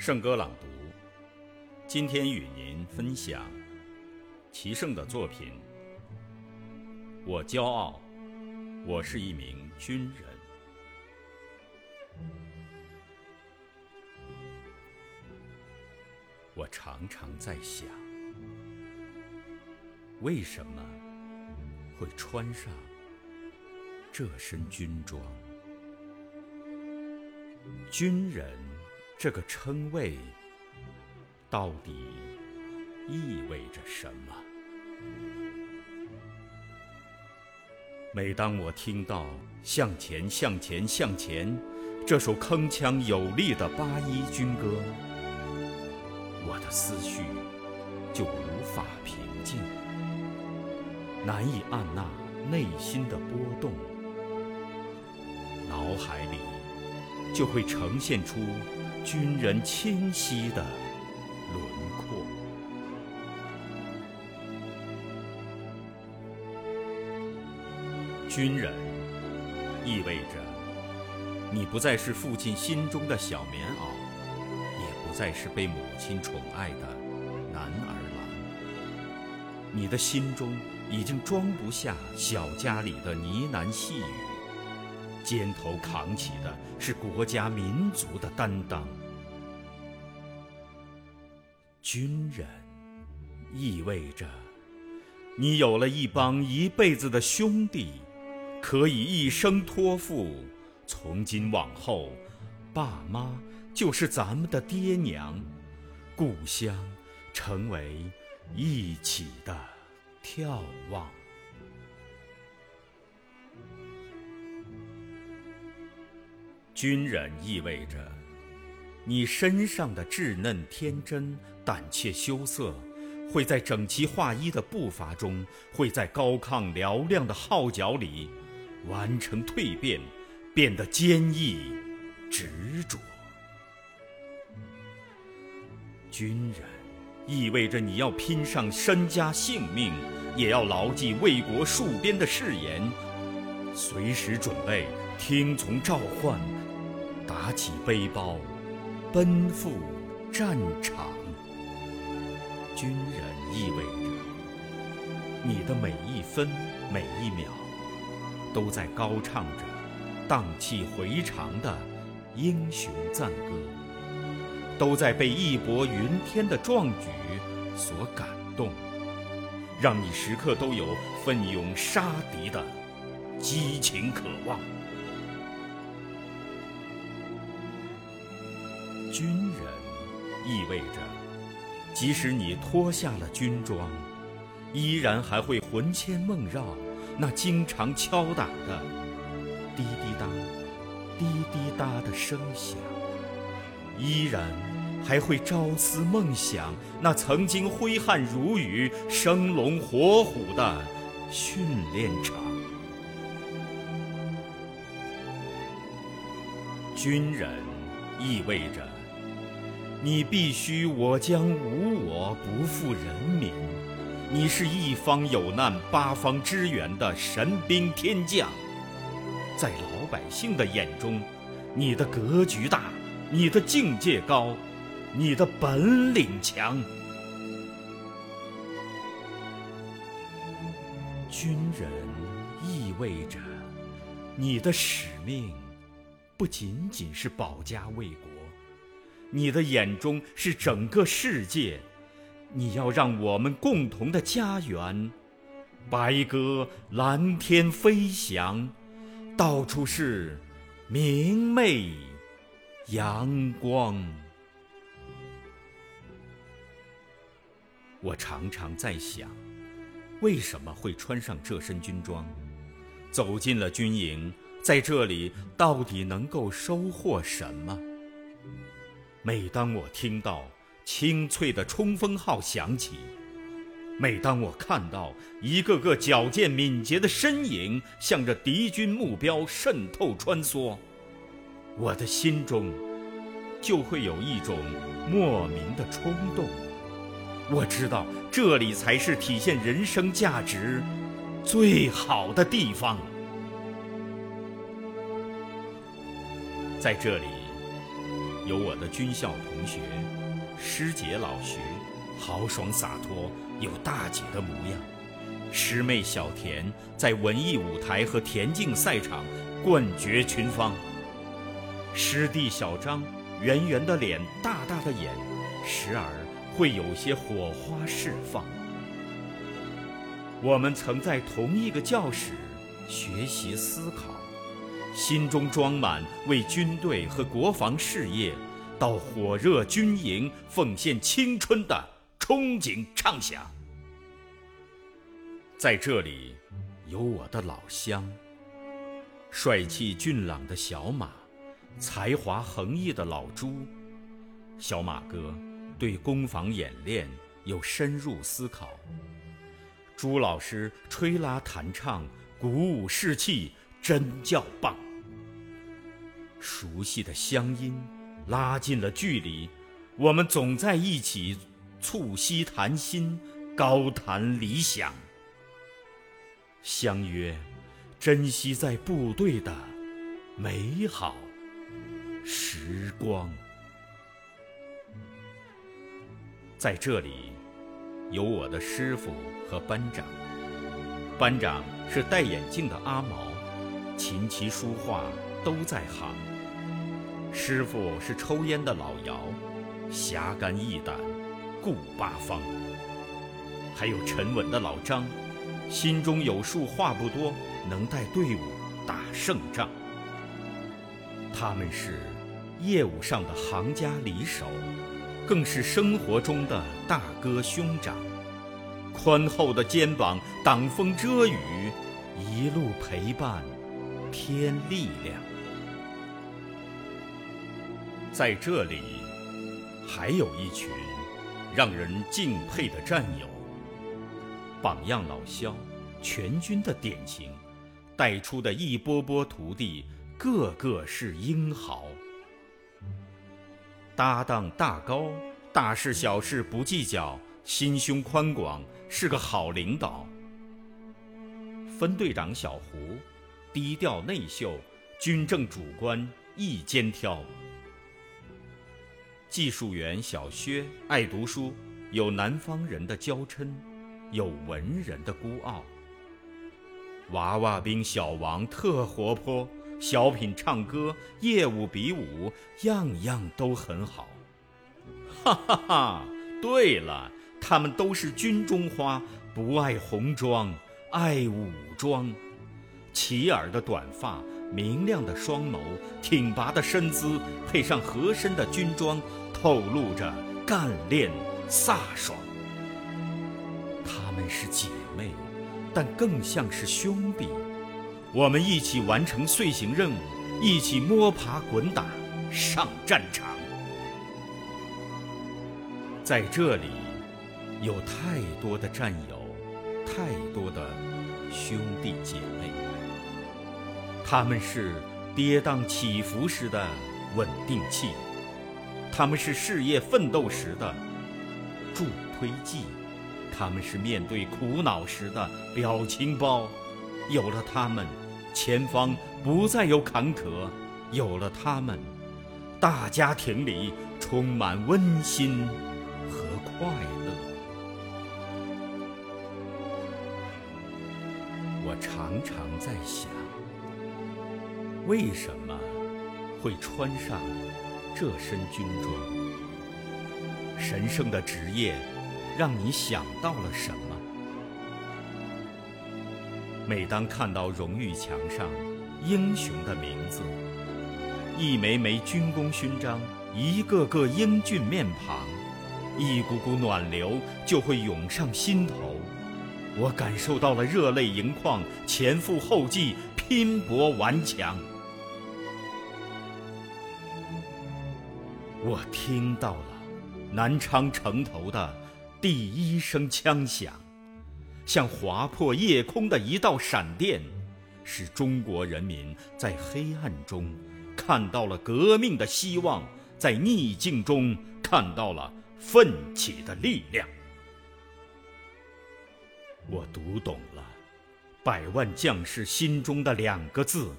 圣歌朗读，今天与您分享齐胜的作品。我骄傲，我是一名军人。我常常在想，为什么会穿上这身军装？军人这个称谓到底意味着什么？每当我听到“向前，向前，向前”这首铿锵有力的八一军歌，我的思绪就无法平静，难以按捺内心的波动，脑海里就会呈现出军人清晰的轮廓。军人意味着你不再是父亲心中的小棉袄，也不再是被母亲宠爱的男儿郎。你的心中已经装不下小家里的呢喃细语，肩头扛起的是国家民族的担当。军人意味着你有了一帮一辈子的兄弟。可以一生托付，从今往后，爸妈就是咱们的爹娘，故乡成为一起的眺望。军人意味着你身上的稚嫩天真、胆怯羞涩。会在整齐划一的步伐中，会在高亢嘹亮的号角里。完成蜕变，变得坚毅、执着。军人意味着你要拼上身家性命，也要牢记为国戍边的誓言，随时准备听从召唤，打起背包，奔赴战场。军人意味着你的每一分每一秒。都在高唱着荡气回肠的英雄赞歌，都在被义薄云天的壮举所感动，让你时刻都有奋勇杀敌的激情渴望。军人意味着，即使你脱下了军装，依然还会魂牵梦绕。那经常敲打的滴滴答、滴滴答的声响，依然还会朝思梦想那曾经挥汗如雨、生龙活虎的训练场。军人意味着你必须我将无我，不负人民。你是一方有难八方支援的神兵天将，在老百姓的眼中，你的格局大，你的境界高，你的本领强。军人意味着你的使命不仅仅是保家卫国，你的眼中是整个世界。你要让我们共同的家园，白鸽蓝天飞翔，到处是明媚阳光。我常常在想，为什么会穿上这身军装，走进了军营，在这里到底能够收获什么？每当我听到。清脆的冲锋号响起，每当我看到一个个矫健敏捷的身影向着敌军目标渗透穿梭，我的心中就会有一种莫名的冲动。我知道这里才是体现人生价值最好的地方，在这里。有我的军校同学，师姐老徐，豪爽洒脱，有大姐的模样；师妹小田在文艺舞台和田径赛场冠绝群芳；师弟小张，圆圆的脸，大大的眼，时而会有些火花释放。我们曾在同一个教室学习思考。心中装满为军队和国防事业到火热军营奉献青春的憧憬畅想。在这里，有我的老乡，帅气俊朗的小马，才华横溢的老朱。小马哥对攻防演练有深入思考，朱老师吹拉弹唱，鼓舞士气，真叫棒。熟悉的乡音，拉近了距离。我们总在一起促膝谈心，高谈理想。相约，珍惜在部队的美好时光。在这里，有我的师傅和班长。班长是戴眼镜的阿毛，琴棋书画都在行。师傅是抽烟的老姚，侠肝义胆，顾八方。还有沉稳的老张，心中有数，话不多，能带队伍打胜仗。他们是业务上的行家里手，更是生活中的大哥兄长。宽厚的肩膀挡风遮雨，一路陪伴，添力量。在这里，还有一群让人敬佩的战友。榜样老肖，全军的典型，带出的一波波徒弟，个个是英豪。搭档大高，大事小事不计较，心胸宽广，是个好领导。分队长小胡，低调内秀，军政主官，一肩挑。技术员小薛爱读书，有南方人的娇嗔，有文人的孤傲。娃娃兵小王特活泼，小品唱歌，业务比武，样样都很好。哈哈哈！对了，他们都是军中花，不爱红装，爱武装。齐耳的短发，明亮的双眸，挺拔的身姿，配上合身的军装。透露着干练飒爽，她们是姐妹，但更像是兄弟。我们一起完成遂行任务，一起摸爬滚打上战场。在这里，有太多的战友，太多的兄弟姐妹。他们是跌宕起伏时的稳定器。他们是事业奋斗时的助推剂，他们是面对苦恼时的表情包。有了他们，前方不再有坎坷；有了他们，大家庭里充满温馨和快乐。我常常在想，为什么会穿上？这身军装，神圣的职业，让你想到了什么？每当看到荣誉墙上英雄的名字，一枚枚军功勋章，一个个英俊面庞，一股股暖流就会涌上心头。我感受到了热泪盈眶，前赴后继，拼搏顽强。我听到了南昌城头的第一声枪响，像划破夜空的一道闪电，使中国人民在黑暗中看到了革命的希望，在逆境中看到了奋起的力量。我读懂了百万将士心中的两个字：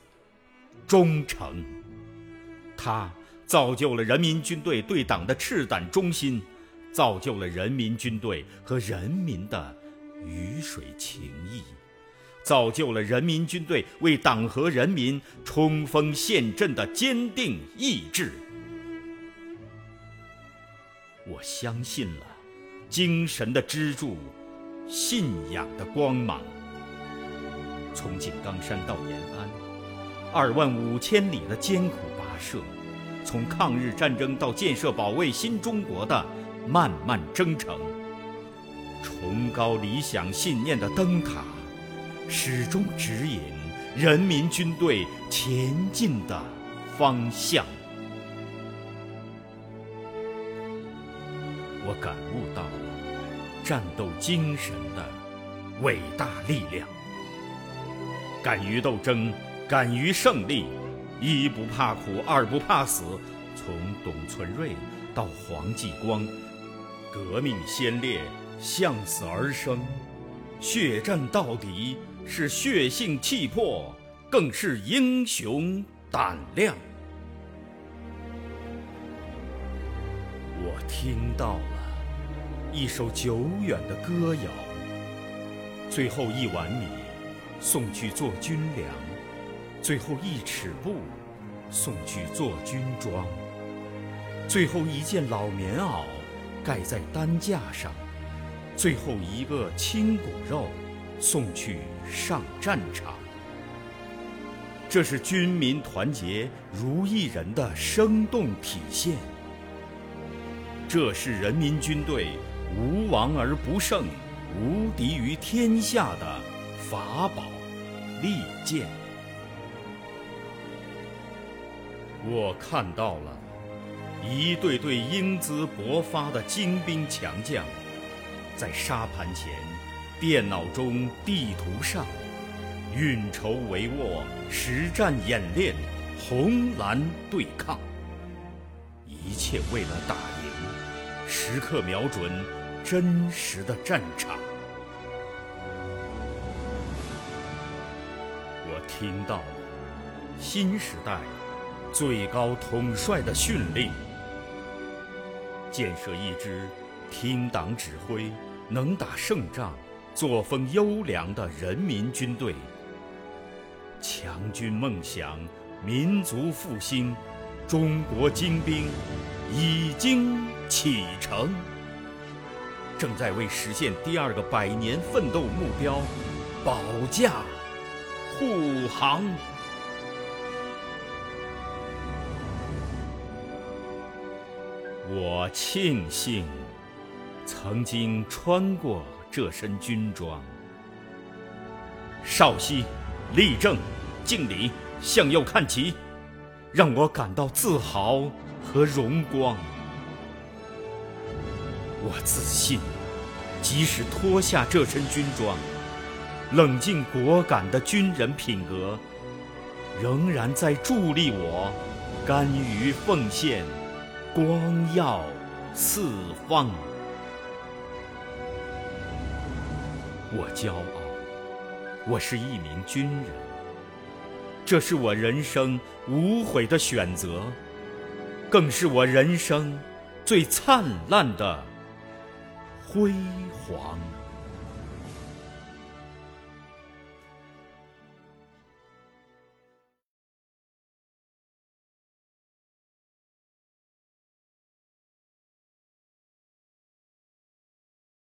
忠诚。他。造就了人民军队对党的赤胆忠心，造就了人民军队和人民的鱼水情谊，造就了人民军队为党和人民冲锋陷阵的坚定意志。我相信了精神的支柱，信仰的光芒。从井冈山到延安，二万五千里的艰苦跋涉，从抗日战争到建设保卫新中国的漫漫征程，崇高理想信念的灯塔，始终指引人民军队前进的方向。我感战斗精神的伟大力量，敢于斗争，敢于胜利，一不怕苦，二不怕死。从董存瑞到黄继光，革命先烈向死而生，血战到底是血性气魄，更是英雄胆量。我听到。一首久远的歌谣，最后一碗米送去做军粮，最后一尺布送去做军装，最后一件老棉袄盖在担架上，最后一个亲骨肉送去上战场。这是军民团结如一人的生动体现，这是人民军队。无王而不胜，无敌于天下的法宝、利剑。我看到了一队队英姿勃发的精兵强将，在沙盘前、电脑中、地图上运筹帷幄、实战演练、红蓝对抗，一切为了打赢，时刻瞄准。真实的战场，我听到了新时代最高统帅的训令：建设一支听党指挥、能打胜仗、作风优良的人民军队。强军梦想、民族复兴、中国精兵已经启程。正在为实现第二个百年奋斗目标保驾护航。我庆幸曾经穿过这身军装。少熙，立正，敬礼，向右看齐，让我感到自豪和荣光。我自信，即使脱下这身军装，冷静果敢的军人品格，仍然在助力我，甘于奉献，光耀四方。我骄傲，我是一名军人，这是我人生无悔的选择，更是我人生最灿烂的。辉煌。